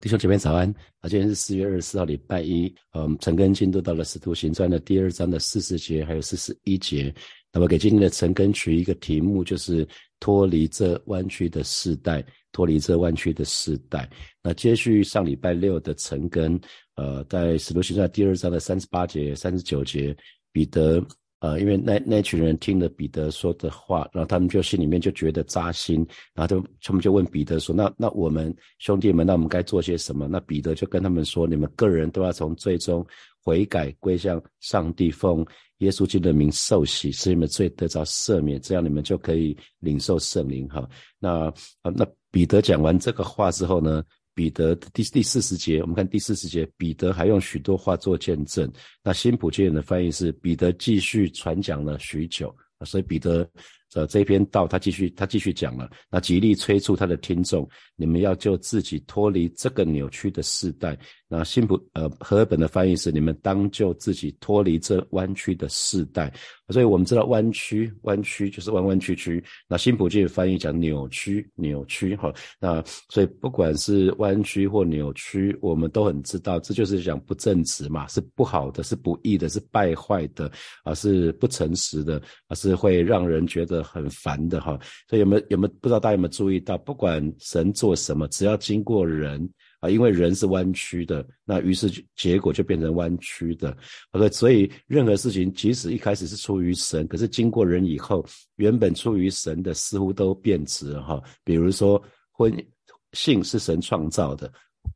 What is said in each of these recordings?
弟兄姐妹早安啊！今天是四月二十四号，礼拜一。嗯，陈根进度到了《使徒行传》的第二章的四十节，还有四十一节。那么给今天的陈根取一个题目，就是脱离这弯曲的世代，脱离这弯曲的世代。那接续上礼拜六的陈根，呃，在《使徒行传》第二章的三十八节、三十九节，彼得。呃，因为那那群人听了彼得说的话，然后他们就心里面就觉得扎心，然后就他们就问彼得说：“那那我们兄弟们，那我们该做些什么？”那彼得就跟他们说：“你们个人都要从最终悔改归向上帝，奉耶稣基督的名受洗，使你们罪得着赦免，这样你们就可以领受圣灵。”哈，那，那彼得讲完这个话之后呢？彼得第第四十节，我们看第四十节，彼得还用许多话做见证。那辛普金的翻译是彼得继续传讲了许久，所以彼得。呃，这篇道他继续他继续讲了，那极力催促他的听众，你们要就自己脱离这个扭曲的世代。那新普呃和尔本的翻译是，你们当就自己脱离这弯曲的世代。所以我们知道弯曲弯曲就是弯弯曲曲。那新普金的翻译讲扭曲扭曲哈。那所以不管是弯曲或扭曲，我们都很知道，这就是讲不正直嘛，是不好的，是不义的，是败坏的而，是不诚实的而，是会让人觉得。很烦的哈，所以有没有有没有不知道大家有没有注意到，不管神做什么，只要经过人啊，因为人是弯曲的，那于是结果就变成弯曲的。OK，所以任何事情，即使一开始是出于神，可是经过人以后，原本出于神的似乎都变质了哈。比如说婚性是神创造的。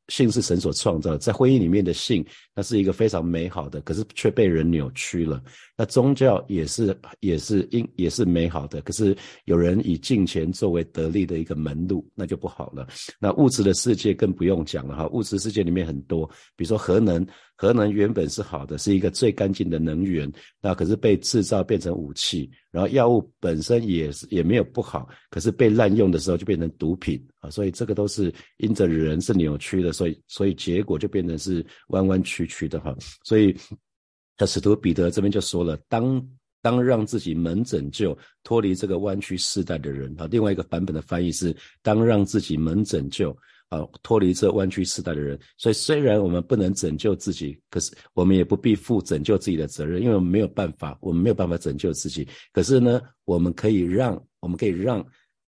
性是神所创造，在婚姻里面的性，那是一个非常美好的，可是却被人扭曲了。那宗教也是，也是因也是美好的，可是有人以金钱作为得利的一个门路，那就不好了。那物质的世界更不用讲了哈，物质世界里面很多，比如说核能。核能原本是好的，是一个最干净的能源，那可是被制造变成武器。然后药物本身也是也没有不好，可是被滥用的时候就变成毒品啊。所以这个都是因着人是扭曲的，所以所以结果就变成是弯弯曲曲的哈。所以，他使徒彼得这边就说了：当当让自己门拯救，脱离这个弯曲世代的人啊。另外一个版本的翻译是：当让自己门拯救。啊，脱离这弯曲世代的人，所以虽然我们不能拯救自己，可是我们也不必负拯救自己的责任，因为我们没有办法，我们没有办法拯救自己。可是呢，我们可以让，我们可以让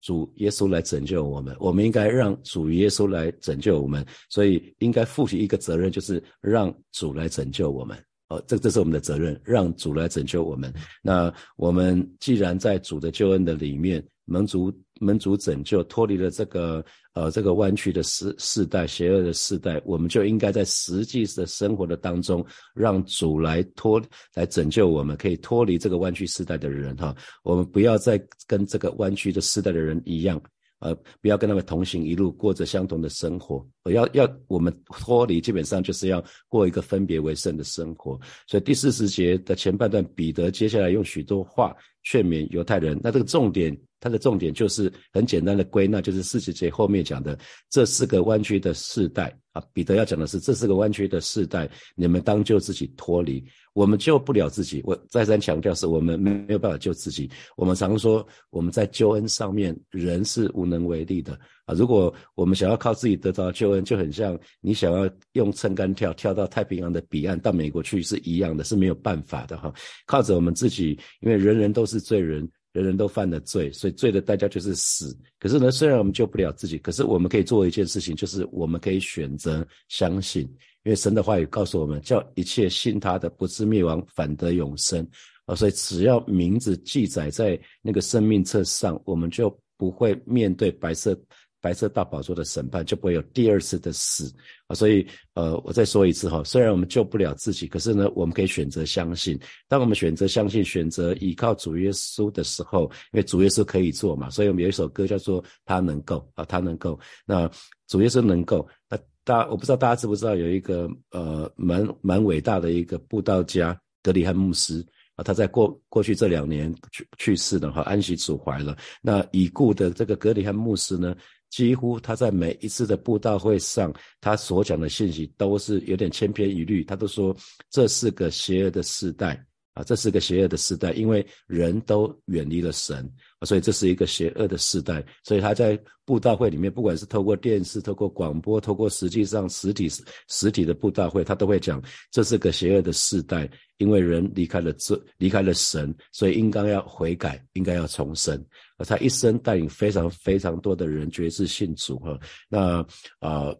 主耶稣来拯救我们，我们应该让主耶稣来拯救我们，所以应该负起一个责任，就是让主来拯救我们。哦，这这是我们的责任，让主来拯救我们。那我们既然在主的救恩的里面。蒙主门主拯救脱离了这个呃这个弯曲的世世代邪恶的世代，我们就应该在实际的生活的当中，让主来脱来拯救我们，可以脱离这个弯曲世代的人哈。我们不要再跟这个弯曲的世代的人一样。呃，不要跟他们同行一路，过着相同的生活。我要要我们脱离，基本上就是要过一个分别为圣的生活。所以第四十节的前半段，彼得接下来用许多话劝勉犹太人。那这个重点，它的重点就是很简单的归纳，就是四十节后面讲的这四个弯曲的世代啊。彼得要讲的是，这是个弯曲的世代，你们当救自己脱离。我们救不了自己，我再三强调是我们没有办法救自己。我们常说我们在救恩上面人是无能为力的啊！如果我们想要靠自己得到救恩，就很像你想要用撑杆跳跳到太平洋的彼岸到美国去是一样的，是没有办法的哈。靠着我们自己，因为人人都是罪人，人人都犯了罪，所以罪的代价就是死。可是呢，虽然我们救不了自己，可是我们可以做一件事情，就是我们可以选择相信。因为神的话语告诉我们，叫一切信他的不是灭亡，反得永生啊！所以只要名字记载在那个生命册上，我们就不会面对白色白色大宝座的审判，就不会有第二次的死啊！所以呃，我再说一次哈，虽然我们救不了自己，可是呢，我们可以选择相信。当我们选择相信、选择依靠主耶稣的时候，因为主耶稣可以做嘛，所以我们有一首歌叫做《他能够》啊，他能够。那主耶稣能够那。大我不知道大家知不知道有一个呃蛮蛮伟大的一个布道家格里汉牧师啊，他在过过去这两年去去世了哈，安息主怀了。那已故的这个格里汉牧师呢，几乎他在每一次的布道会上，他所讲的信息都是有点千篇一律，他都说这是个邪恶的时代。啊，这是个邪恶的时代，因为人都远离了神，所以这是一个邪恶的时代。所以他在布道会里面，不管是透过电视、透过广播、透过实际上实体实体的布道会，他都会讲这是个邪恶的时代，因为人离开了这离开了神，所以应该要悔改，应该要重生。而他一生带领非常非常多的人决志信主哈。那啊。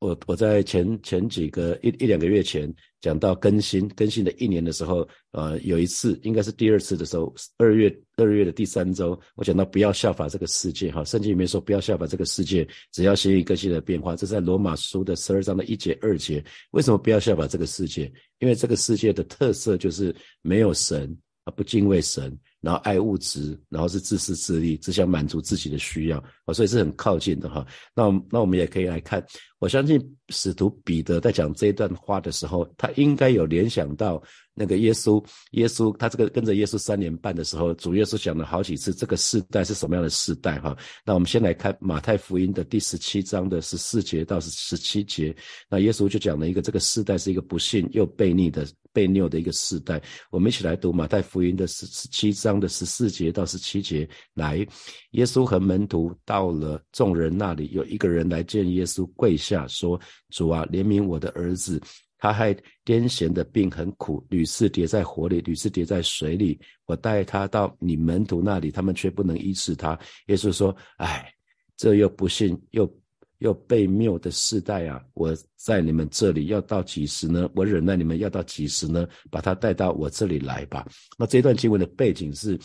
我我在前前几个一一两个月前讲到更新更新的一年的时候，呃，有一次应该是第二次的时候，二月二月的第三周，我讲到不要效法这个世界，哈，圣经里面说不要效法这个世界，只要行一个性的变化，这在罗马书的十二章的一节二节。为什么不要效法这个世界？因为这个世界的特色就是没有神啊，不敬畏神。然后爱物质，然后是自私自利，只想满足自己的需要。所以是很靠近的哈。那那我们也可以来看，我相信使徒彼得在讲这一段话的时候，他应该有联想到那个耶稣，耶稣他这个跟着耶稣三年半的时候，主耶稣讲了好几次这个世代是什么样的世代哈。那我们先来看马太福音的第十七章的十四节到十七节，那耶稣就讲了一个这个世代是一个不信又悖逆的。被拗的一个世代，我们一起来读马太福音的十十七章的十四节到十七节。来，耶稣和门徒到到了众人那里，有一个人来见耶稣，跪下说：“主啊，怜悯我的儿子，他害癫痫的病很苦，屡次跌在火里，屡次跌在水里。我带他到你门徒那里，他们却不能医治他。”耶稣说：“哎，这又不信又。”又被谬的世代啊！我在你们这里要到几时呢？我忍耐你们要到几时呢？把他带到我这里来吧。那这段经文的背景是。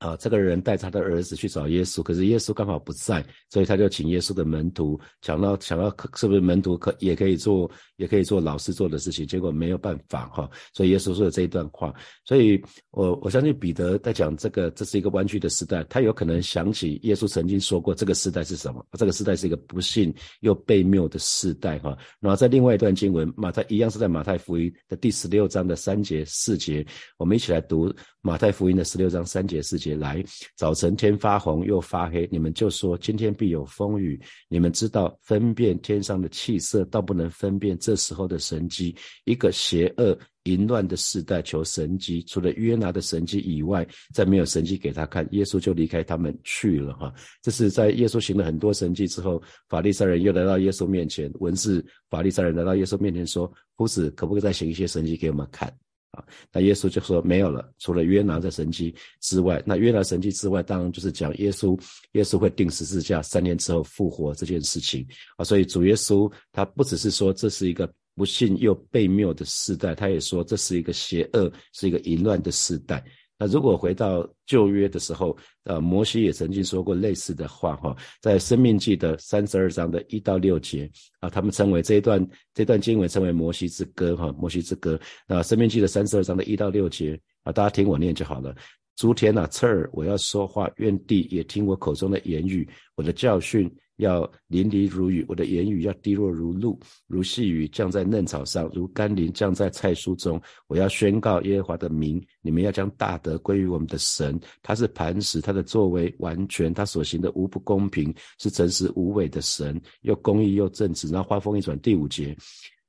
啊，这个人带他的儿子去找耶稣，可是耶稣刚好不在，所以他就请耶稣的门徒想到想到是不是门徒可也可以做也可以做老师做的事情，结果没有办法哈，所以耶稣说的这一段话。所以我我相信彼得在讲这个这是一个弯曲的时代，他有可能想起耶稣曾经说过这个时代是什么？这个时代是一个不幸又被谬的时代哈。然后在另外一段经文，马太一样是在马太福音的第十六章的三节四节，我们一起来读马太福音的十六章三节四节。来，早晨天发红又发黑，你们就说今天必有风雨。你们知道分辨天上的气色，倒不能分辨这这时候的神机。一个邪恶淫乱的世代求神机，除了约拿的神机以外，再没有神机给他看。耶稣就离开他们去了。哈，这是在耶稣行了很多神迹之后，法利赛人又来到耶稣面前，文士法利赛人来到耶稣面前说：“夫子，可不可以再行一些神迹给我们看？”啊，那耶稣就说没有了，除了约拿的神迹之外，那约拿神迹之外，当然就是讲耶稣，耶稣会定十字架，三年之后复活这件事情啊。所以主耶稣他不只是说这是一个不信又被谬的时代，他也说这是一个邪恶，是一个淫乱的时代。那如果回到旧约的时候，呃，摩西也曾经说过类似的话，哈，在生命记的三十二章的一到六节，啊，他们称为这一段这段经文称为摩西之歌，哈，摩西之歌。那生命记的三十二章的一到六节，啊，大家听我念就好了。诸天啊，侧耳，我要说话，愿地也听我口中的言语，我的教训。要淋漓如雨，我的言语要滴落如露，如细雨降在嫩草上，如甘霖降在菜蔬中。我要宣告耶和华的名，你们要将大德归于我们的神。他是磐石，他的作为完全，他所行的无不公平，是诚实无伪的神，又公义又正直。然后话锋一转，第五节。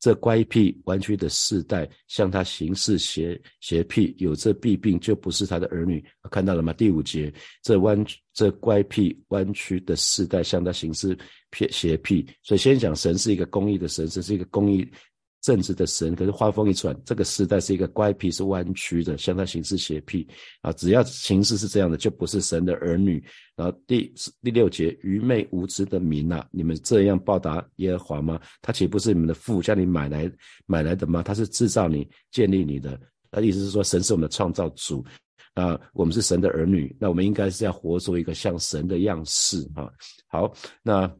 这乖僻弯曲的世代，向他行事邪邪僻，有这弊病，就不是他的儿女。看到了吗？第五节，这弯这乖僻弯曲的世代，向他行事偏邪僻。所以先讲神是一个公义的神，神是一个公义。正直的神，可是话锋一转，这个时代是一个乖僻、是弯曲的，向他行事邪僻啊！只要形式是这样的，就不是神的儿女。然后第第六节，愚昧无知的民呐，你们这样报答耶和华吗？他岂不是你们的父，叫你买来买来的吗？他是制造你、建立你的。那意思是说，神是我们的创造主啊，我们是神的儿女，那我们应该是要活出一个像神的样式啊。好，那。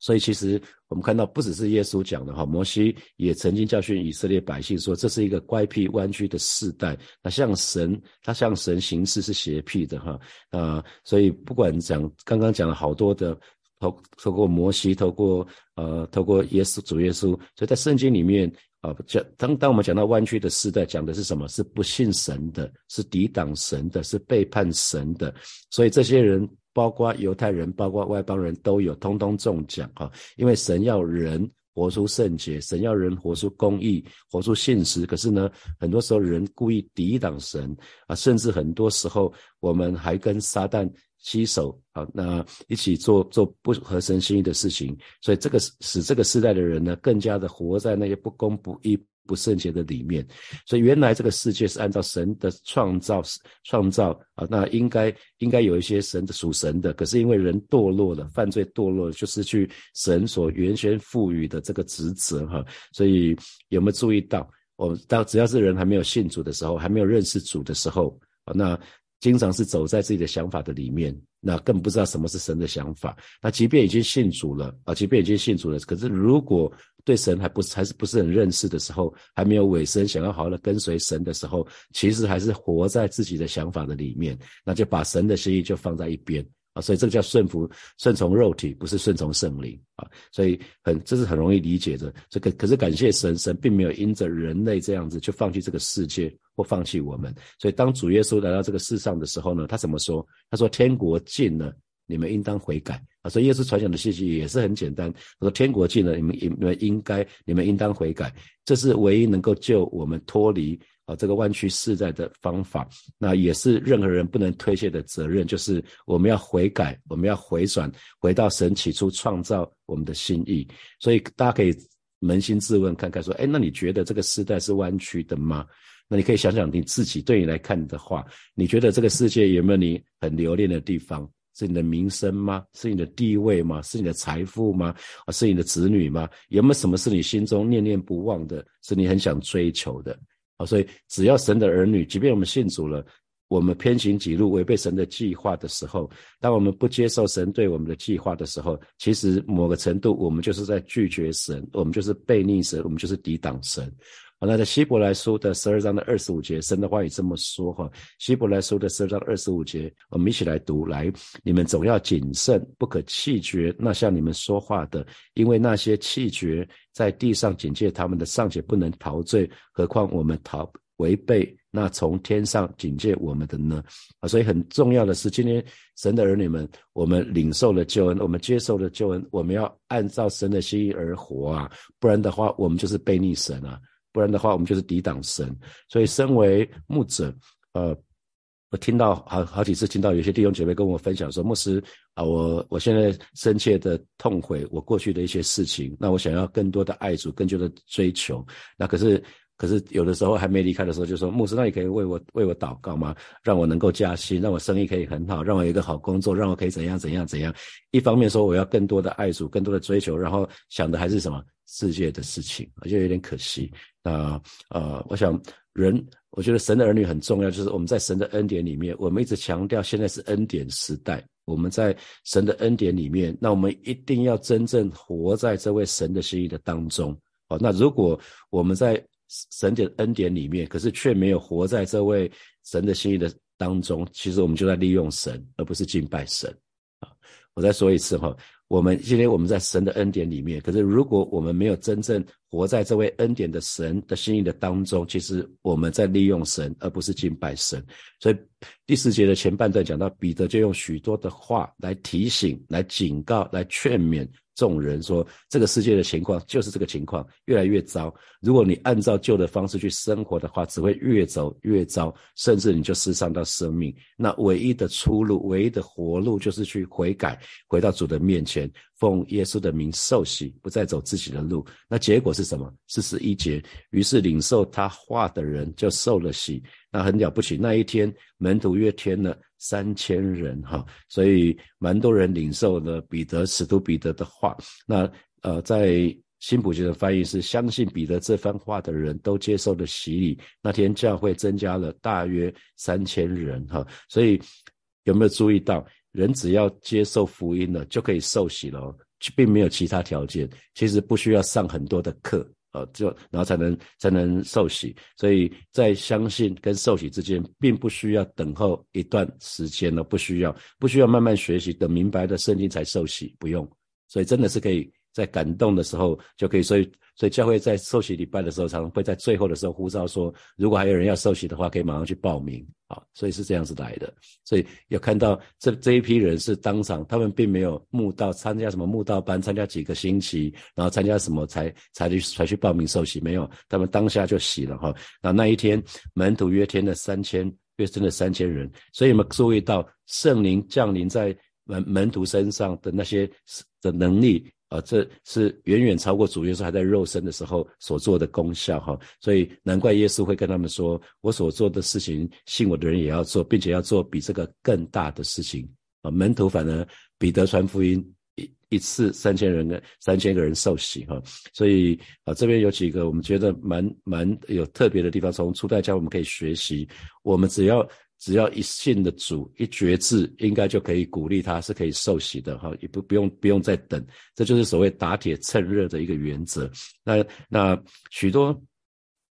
所以其实我们看到，不只是耶稣讲的哈，摩西也曾经教训以色列百姓说，这是一个乖僻弯曲的世代。那像神，他像神行事是邪僻的哈啊。所以不管讲刚刚讲了好多的，透透过摩西，透过呃，透过耶稣主耶稣，所以在圣经里面啊，讲当当我们讲到弯曲的世代，讲的是什么？是不信神的，是抵挡神的，是背叛神的。所以这些人。包括犹太人，包括外邦人都有，通通中奖哈！因为神要人活出圣洁，神要人活出公义，活出现实。可是呢，很多时候人故意抵挡神啊，甚至很多时候我们还跟撒旦携手啊，那一起做做不合神心意的事情。所以这个使这个时代的人呢，更加的活在那些不公不义。不圣洁的里面，所以原来这个世界是按照神的创造创造啊，那应该应该有一些神的属神的，可是因为人堕落了，犯罪堕落，就失去神所原先赋予的这个职责哈。所以有没有注意到，我当只要是人还没有信主的时候，还没有认识主的时候啊，那经常是走在自己的想法的里面，那更不知道什么是神的想法。那即便已经信主了啊，即便已经信主了，可是如果对神还不还是不是很认识的时候，还没有尾声，想要好好的跟随神的时候，其实还是活在自己的想法的里面，那就把神的心意就放在一边所以这个叫顺服顺从肉体，不是顺从圣灵啊，所以很这是很容易理解的。这个可是感谢神，神并没有因着人类这样子就放弃这个世界或放弃我们，所以当主耶稣来到这个世上的时候呢，他怎么说？他说天国近了。你们应当悔改啊！所以耶稣传讲的信息也是很简单。他说：“天国近了，你们应你们应该，你们应当悔改。这是唯一能够救我们脱离啊这个弯曲世代的方法。那也是任何人不能推卸的责任，就是我们要悔改，我们要回转，回到神起初创造我们的心意。所以大家可以扪心自问看看，说：哎，那你觉得这个时代是弯曲的吗？那你可以想想你自己，对你来看的话，你觉得这个世界有没有你很留恋的地方？”是你的名声吗？是你的地位吗？是你的财富吗？啊，是你的子女吗？有没有什么是你心中念念不忘的？是你很想追求的？啊，所以只要神的儿女，即便我们信主了，我们偏行己路，违背神的计划的时候，当我们不接受神对我们的计划的时候，其实某个程度，我们就是在拒绝神，我们就是背逆神，我们就是抵挡神。好，那在希伯来书的十二章的二十五节，神的话语这么说哈。希伯来书的十二章二十五节，我们一起来读。来，你们总要谨慎，不可气绝那向你们说话的，因为那些气绝在地上警戒他们的，尚且不能陶醉，何况我们逃违背那从天上警戒我们的呢？啊，所以很重要的是，今天神的儿女们，我们领受了救恩，我们接受了救恩，我们要按照神的心意而活啊，不然的话，我们就是背逆神啊。不然的话，我们就是抵挡神。所以，身为牧者，呃，我听到好好几次听到有些弟兄姐妹跟我分享说，牧师啊，我我现在深切的痛悔我过去的一些事情。那我想要更多的爱主，更多的追求。那可是，可是有的时候还没离开的时候，就说牧师，那你可以为我为我祷告吗？让我能够加薪，让我生意可以很好，让我有一个好工作，让我可以怎样怎样怎样。一方面说我要更多的爱主，更多的追求，然后想的还是什么世界的事情，我觉得有点可惜。啊呃，我想人，我觉得神的儿女很重要，就是我们在神的恩典里面，我们一直强调现在是恩典时代，我们在神的恩典里面，那我们一定要真正活在这位神的心意的当中。哦，那如果我们在神的恩典里面，可是却没有活在这位神的心意的当中，其实我们就在利用神，而不是敬拜神。啊，我再说一次哈。我们今天我们在神的恩典里面，可是如果我们没有真正活在这位恩典的神的心意的当中，其实我们在利用神，而不是敬拜神。所以第四节的前半段讲到，彼得就用许多的话来提醒、来警告、来劝勉。众人说，这个世界的情况就是这个情况，越来越糟。如果你按照旧的方式去生活的话，只会越走越糟，甚至你就失丧到生命。那唯一的出路，唯一的活路，就是去悔改，回到主的面前，奉耶稣的名受洗，不再走自己的路。那结果是什么？四十一节，于是领受他话的人就受了洗。那很了不起，那一天门徒约添了三千人哈，所以蛮多人领受了彼得使徒彼得的话。那呃，在新普学的翻译是相信彼得这番话的人都接受了洗礼。那天教会增加了大约三千人哈，所以有没有注意到，人只要接受福音了就可以受洗了，并没有其他条件，其实不需要上很多的课。呃，就然后才能才能受洗，所以在相信跟受洗之间，并不需要等候一段时间了，不需要不需要慢慢学习，等明白的圣经才受洗，不用，所以真的是可以。在感动的时候就可以。所以，所以教会在受洗礼拜的时候，常常会在最后的时候呼召说，如果还有人要受洗的话，可以马上去报名。啊，所以是这样子来的。所以有看到这这一批人是当场，他们并没有慕道参加什么慕道班，参加几个星期，然后参加什么才才去才去报名受洗，没有，他们当下就洗了哈。那那一天门徒约添了三千。约真的三千人，所以我们注意到圣灵降临在门门徒身上的那些的能力啊，这是远远超过主耶稣还在肉身的时候所做的功效哈。所以难怪耶稣会跟他们说：“我所做的事情，信我的人也要做，并且要做比这个更大的事情。”啊，门徒反而彼得传福音。一次三千人的三千个人受洗哈，所以啊这边有几个我们觉得蛮蛮有特别的地方。从初代教我们可以学习，我们只要只要一信的主一觉志，应该就可以鼓励他是可以受洗的哈，也不不用不用再等，这就是所谓打铁趁热的一个原则。那那许多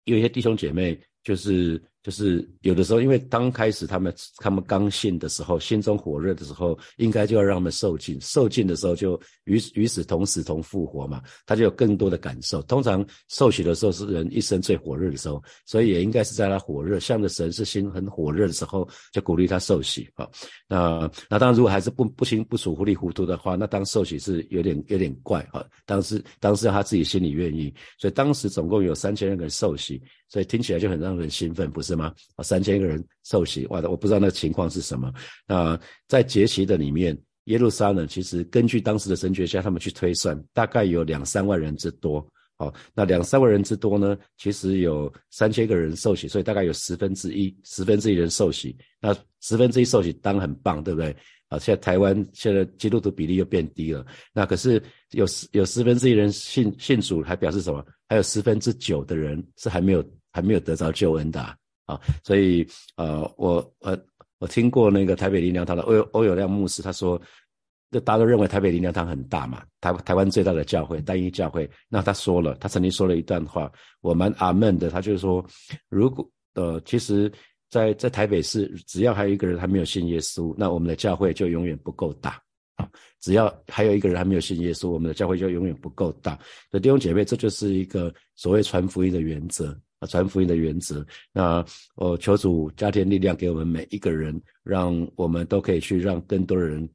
有一些弟兄姐妹就是。就是有的时候，因为刚开始他们他们刚信的时候，心中火热的时候，应该就要让他们受尽，受尽的时候就与与死同死同复活嘛，他就有更多的感受。通常受洗的时候是人一生最火热的时候，所以也应该是在他火热，向着神是心很火热的时候，就鼓励他受洗啊。那那当然，如果还是不不清不楚糊里糊涂的话，那当受洗是有点有点怪啊。当时当时他自己心里愿意，所以当时总共有三千人受洗。所以听起来就很让人兴奋，不是吗？啊，三千个人受洗，哇，我不知道那个情况是什么。那在节期的里面，耶路撒冷其实根据当时的神学家他们去推算，大概有两三万人之多。好，那两三万人之多呢，其实有三千个人受洗，所以大概有十分之一，十分之一人受洗。那十分之一受洗当然很棒，对不对？啊，现在台湾现在基督徒比例又变低了，那可是有十有十分之一人信信主，还表示什么？还有十分之九的人是还没有还没有得着救恩的啊！所以呃，我我我听过那个台北灵粮堂的欧欧有亮牧师，他说，就大家都认为台北灵粮堂很大嘛，台台湾最大的教会单一教会。那他说了，他曾经说了一段话，我蛮阿闷的。他就是说，如果呃，其实。在在台北市，只要还有一个人还没有信耶稣，那我们的教会就永远不够大啊！只要还有一个人还没有信耶稣，我们的教会就永远不够大。所以弟兄姐妹，这就是一个所谓传福音的原则啊，传福音的原则。那我求主加添力量给我们每一个人，让我们都可以去让更多的人。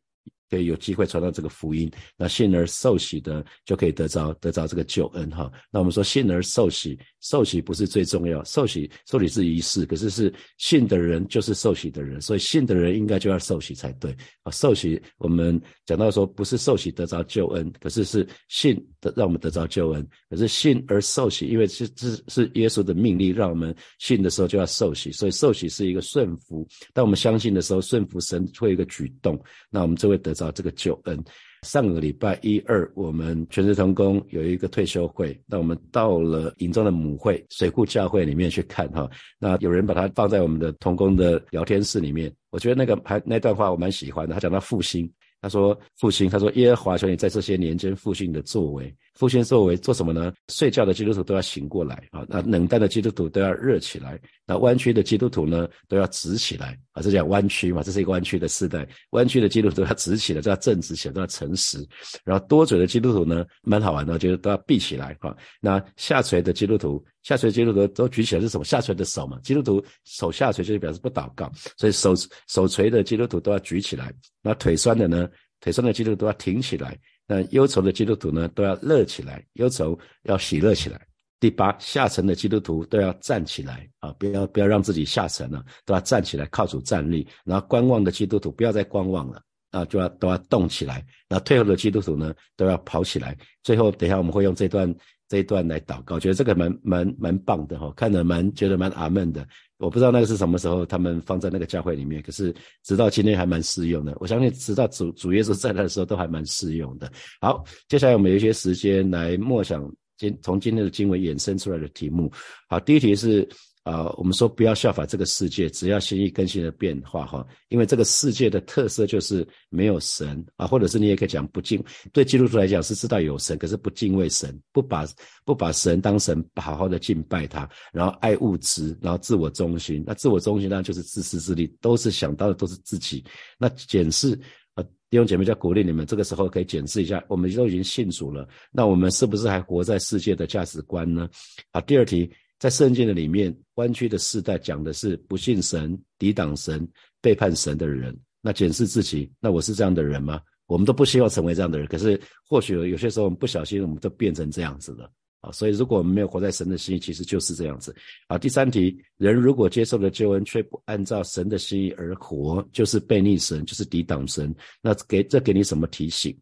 可以有机会传到这个福音，那信而受洗的就可以得着得着这个救恩哈。那我们说信而受洗，受洗不是最重要，受洗受洗是仪式，可是是信的人就是受洗的人，所以信的人应该就要受洗才对啊。受洗我们讲到说不是受洗得着救恩，可是是信的让我们得着救恩，可是信而受洗，因为是是是耶稣的命令，让我们信的时候就要受洗，所以受洗是一个顺服。当我们相信的时候，顺服神会有一个举动，那我们就会得。到这个救恩，上个礼拜一二，我们全职同工有一个退休会，那我们到了营中的母会水库教会里面去看哈，那有人把它放在我们的同工的聊天室里面，我觉得那个还那段话我蛮喜欢的，他讲到复兴。他说：“复兴，他说耶和华求你在这些年间复兴的作为，复兴作为做什么呢？睡觉的基督徒都要醒过来啊！那冷淡的基督徒都要热起来，那弯曲的基督徒呢都要直起来啊！这叫弯曲嘛？这是一个弯曲的时代，弯曲的基督徒要直起来，都要正直起来，都要诚实。然后多嘴的基督徒呢，蛮好玩的，就是都要闭起来啊！那下垂的基督徒，下垂基督徒都举起来是什么？下垂的手嘛？基督徒手下垂就是表示不祷告，所以手手垂的基督徒都要举起来。那腿酸的呢？腿酸的基督徒都要挺起来，那忧愁的基督徒呢，都要乐起来，忧愁要喜乐起来。第八，下沉的基督徒都要站起来啊，不要不要让自己下沉了，都要站起来靠主站立。然后观望的基督徒不要再观望了啊，就要都要动起来。那退后的基督徒呢，都要跑起来。最后，等一下我们会用这段这一段来祷告，觉得这个蛮蛮蛮棒的哈，看着蛮觉得蛮阿闷的。我不知道那个是什么时候他们放在那个教会里面，可是直到今天还蛮适用的。我相信直到主主耶稣在来的时候都还蛮适用的。好，接下来我们有一些时间来默想今从今天的经文衍生出来的题目。好，第一题是。啊，我们说不要效法这个世界，只要心意更新的变化哈。因为这个世界的特色就是没有神啊，或者是你也可以讲不敬。对基督徒来讲是知道有神，可是不敬畏神，不把不把神当神，好好的敬拜他，然后爱物质，然后自我中心。那自我中心当然就是自私自利，都是想到的都是自己。那检视啊。弟兄姐妹，就鼓励你们，这个时候可以检视一下，我们都已经信主了，那我们是不是还活在世界的价值观呢？好，第二题，在圣经的里面，弯曲的世代讲的是不信神、抵挡神、背叛神的人。那检视自己，那我是这样的人吗？我们都不希望成为这样的人，可是或许有些时候我们不小心，我们都变成这样子了啊！所以如果我们没有活在神的心意，其实就是这样子啊。第三题，人如果接受了救恩，却不按照神的心意而活，就是背逆神，就是抵挡神。那给这给你什么提醒？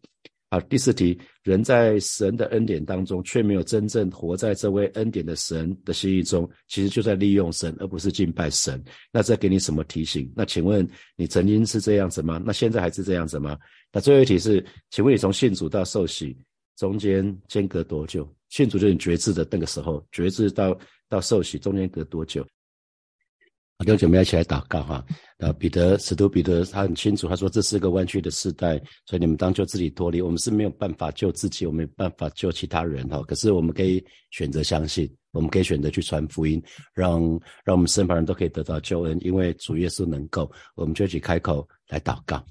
好，第四题，人在神的恩典当中，却没有真正活在这位恩典的神的心意中，其实就在利用神，而不是敬拜神。那这给你什么提醒？那请问你曾经是这样子吗？那现在还是这样子吗？那最后一题是，请问你从信主到受洗中间间隔多久？信主就是觉知的那个时候，觉知到到受洗中间隔多久？弟兄姐妹一起来祷告哈！啊，彼得，使徒彼得他很清楚，他说这是个弯曲的时代，所以你们当救自己脱离。我们是没有办法救自己，我们没办法救其他人哈。可是我们可以选择相信，我们可以选择去传福音，让让我们身旁人都可以得到救恩，因为主耶稣能够，我们就一起开口来祷告。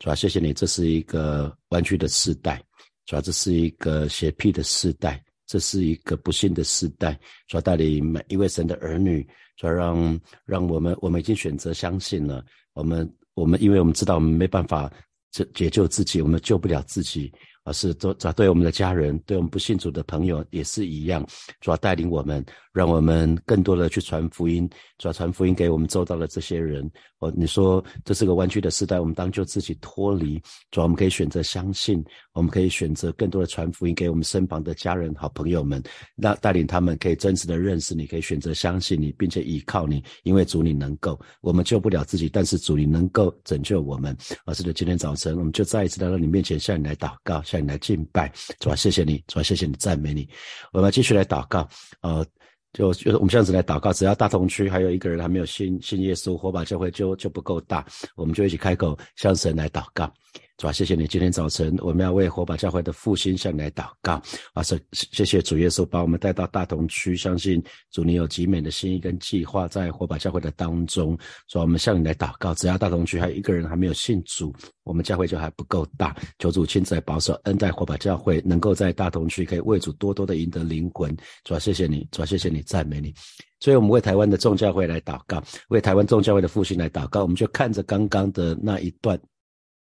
主要谢谢你，这是一个弯曲的时代，主要这是一个邪僻的时代，这是一个不幸的时代，所带领每一位神的儿女。要让让我们，我们已经选择相信了。我们我们，因为我们知道我们没办法解解救自己，我们救不了自己。而是做主要对我们的家人，对我们不信主的朋友也是一样，主要带领我们，让我们更多的去传福音，主要传福音给我们周遭的这些人。哦，你说这是个弯曲的时代，我们当就自己脱离，主要我们可以选择相信，我们可以选择更多的传福音给我们身旁的家人、好朋友们，那带领他们可以真实的认识你，可以选择相信你，并且依靠你，因为主你能够，我们救不了自己，但是主你能够拯救我们。而是的，今天早晨我们就再一次来到你面前，向你来祷告。向你来敬拜，主啊，谢谢你，主啊，谢谢你，赞美你。我们继续来祷告，呃，就就我们这样子来祷告，只要大同区还有一个人还没有信信耶稣，火把教会就就不够大，我们就一起开口向神来祷告。主啊，谢谢你！今天早晨，我们要为火把教会的复兴向你来祷告。啊，是谢谢主耶稣把我们带到大同区，相信主你有极美的心意跟计划在火把教会的当中。主啊，我们向你来祷告，只要大同区还有一个人还没有信主，我们教会就还不够大。求主亲自来保守恩待火把教会，能够在大同区可以为主多多的赢得灵魂。主啊，谢谢你！主啊，谢谢你！赞美你！所以，我们为台湾的众教会来祷告，为台湾众教会的复兴来祷告。我们就看着刚刚的那一段。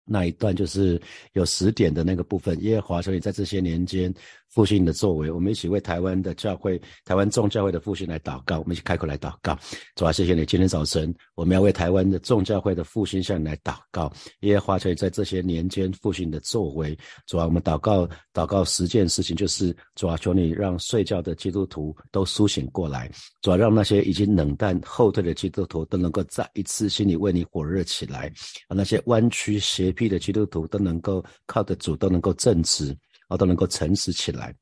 那一段就是有十点的那个部分，耶和华求你在这些年间。复兴你的作为，我们一起为台湾的教会、台湾众教会的复兴来祷告。我们一起开口来祷告，主啊，谢谢你！今天早晨，我们要为台湾的众教会的复兴向你来祷告。耶和华求你在这些年间复兴的作为，主啊，我们祷告，祷告十件事情，就是主啊，求你让睡觉的基督徒都苏醒过来，主啊，让那些已经冷淡后退的基督徒都能够再一次心里为你火热起来，啊，那些弯曲斜僻的基督徒都能够靠得主，都能够正直。啊，都能够诚实起来。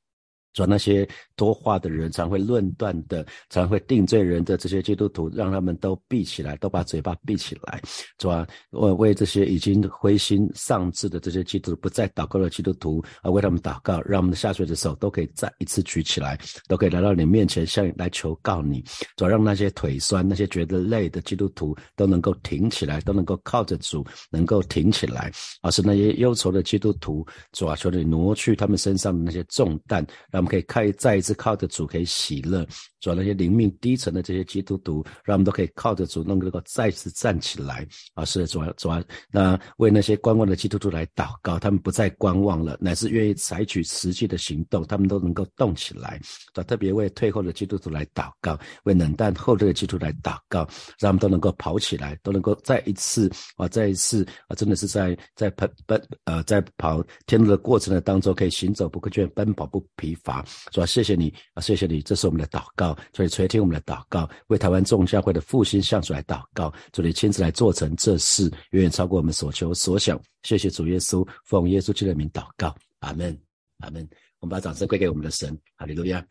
说那些多话的人，常会论断的，常会定罪人的这些基督徒，让他们都闭起来，都把嘴巴闭起来。主啊，为为这些已经灰心丧志的这些基督徒，不再祷告的基督徒啊，为他们祷告，让我们的下垂的手都可以再一次举起来，都可以来到你面前，向你来求告你。主啊，让那些腿酸、那些觉得累的基督徒都能够挺起来，都能够靠着主能够挺起来。而是那些忧愁的基督徒，主啊，求你挪去他们身上的那些重担，让。可以开再一次靠着主可以喜乐，主那些灵命低沉的这些基督徒，让我们都可以靠着主能够再次站起来啊！是主要主要那为那些观望的基督徒来祷告，他们不再观望了，乃是愿意采取实际的行动，他们都能够动起来。特别为退后的基督徒来祷告，为冷淡后退的基督徒来祷告，让他们都能够跑起来，都能够再一次啊，再一次啊，真的是在在奔奔呃，在跑天路的过程的当中，可以行走不困倦，奔跑不疲乏。主啊，谢谢你啊，谢谢你，这是我们的祷告，所以垂听我们的祷告，为台湾众教会的复兴向主来祷告，主你亲自来做成这事，远远超过我们所求所想。谢谢主耶稣，奉耶稣基督的名祷告，阿门，阿门。我们把掌声归给我们的神，哈利路亚。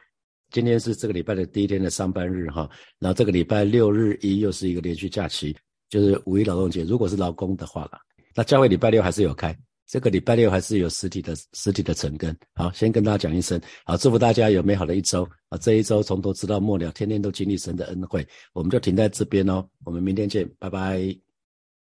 今天是这个礼拜的第一天的上班日哈，然后这个礼拜六日一又是一个连续假期，就是五一劳动节。如果是劳工的话了，那教会礼拜六还是有开。这个礼拜六还是有实体的实体的成根。好，先跟大家讲一声，好，祝福大家有美好的一周啊！这一周从头直到末了，天天都经历神的恩惠，我们就停在这边哦。我们明天见，拜拜。